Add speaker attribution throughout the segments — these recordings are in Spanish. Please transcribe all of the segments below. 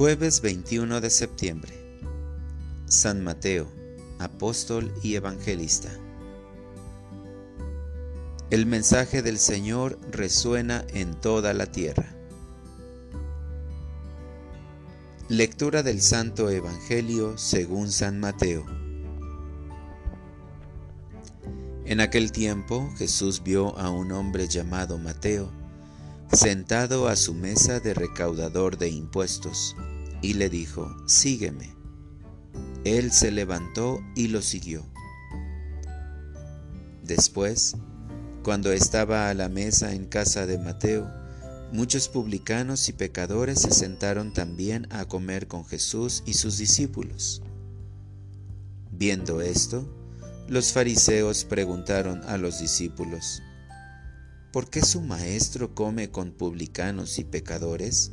Speaker 1: Jueves 21 de septiembre. San Mateo, apóstol y evangelista. El mensaje del Señor resuena en toda la tierra. Lectura del Santo Evangelio según San Mateo. En aquel tiempo Jesús vio a un hombre llamado Mateo sentado a su mesa de recaudador de impuestos y le dijo, sígueme. Él se levantó y lo siguió. Después, cuando estaba a la mesa en casa de Mateo, muchos publicanos y pecadores se sentaron también a comer con Jesús y sus discípulos. Viendo esto, los fariseos preguntaron a los discípulos, ¿por qué su maestro come con publicanos y pecadores?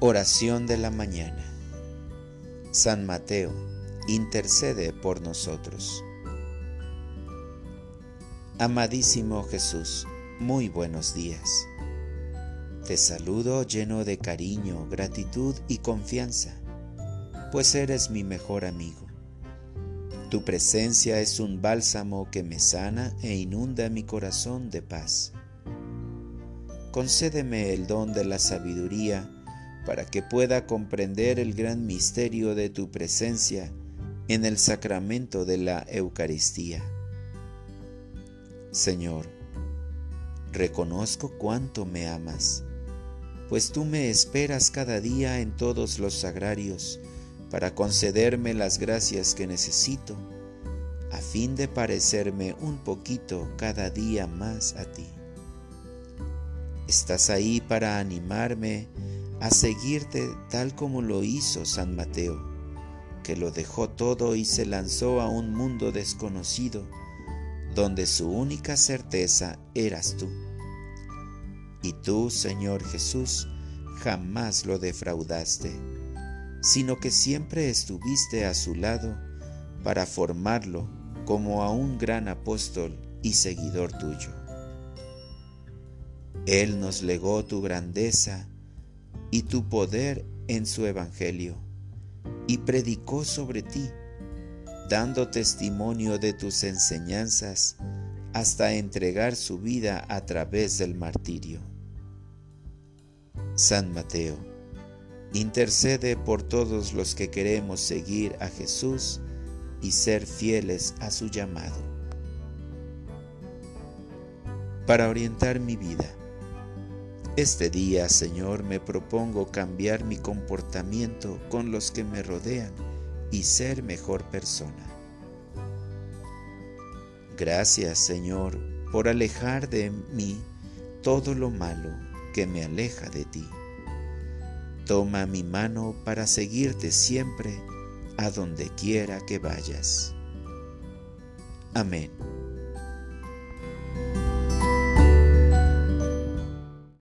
Speaker 1: Oración de la mañana. San Mateo, intercede por nosotros. Amadísimo Jesús, muy buenos días. Te saludo lleno de cariño, gratitud y confianza, pues eres mi mejor amigo. Tu presencia es un bálsamo que me sana e inunda mi corazón de paz. Concédeme el don de la sabiduría para que pueda comprender el gran misterio de tu presencia en el sacramento de la Eucaristía. Señor, reconozco cuánto me amas, pues tú me esperas cada día en todos los sagrarios para concederme las gracias que necesito, a fin de parecerme un poquito cada día más a ti. Estás ahí para animarme a seguirte tal como lo hizo San Mateo, que lo dejó todo y se lanzó a un mundo desconocido, donde su única certeza eras tú. Y tú, Señor Jesús, jamás lo defraudaste, sino que siempre estuviste a su lado para formarlo como a un gran apóstol y seguidor tuyo. Él nos legó tu grandeza, y tu poder en su Evangelio, y predicó sobre ti, dando testimonio de tus enseñanzas hasta entregar su vida a través del martirio. San Mateo, intercede por todos los que queremos seguir a Jesús y ser fieles a su llamado. Para orientar mi vida, este día, Señor, me propongo cambiar mi comportamiento con los que me rodean y ser mejor persona. Gracias, Señor, por alejar de mí todo lo malo que me aleja de ti. Toma mi mano para seguirte siempre a donde quiera que vayas. Amén.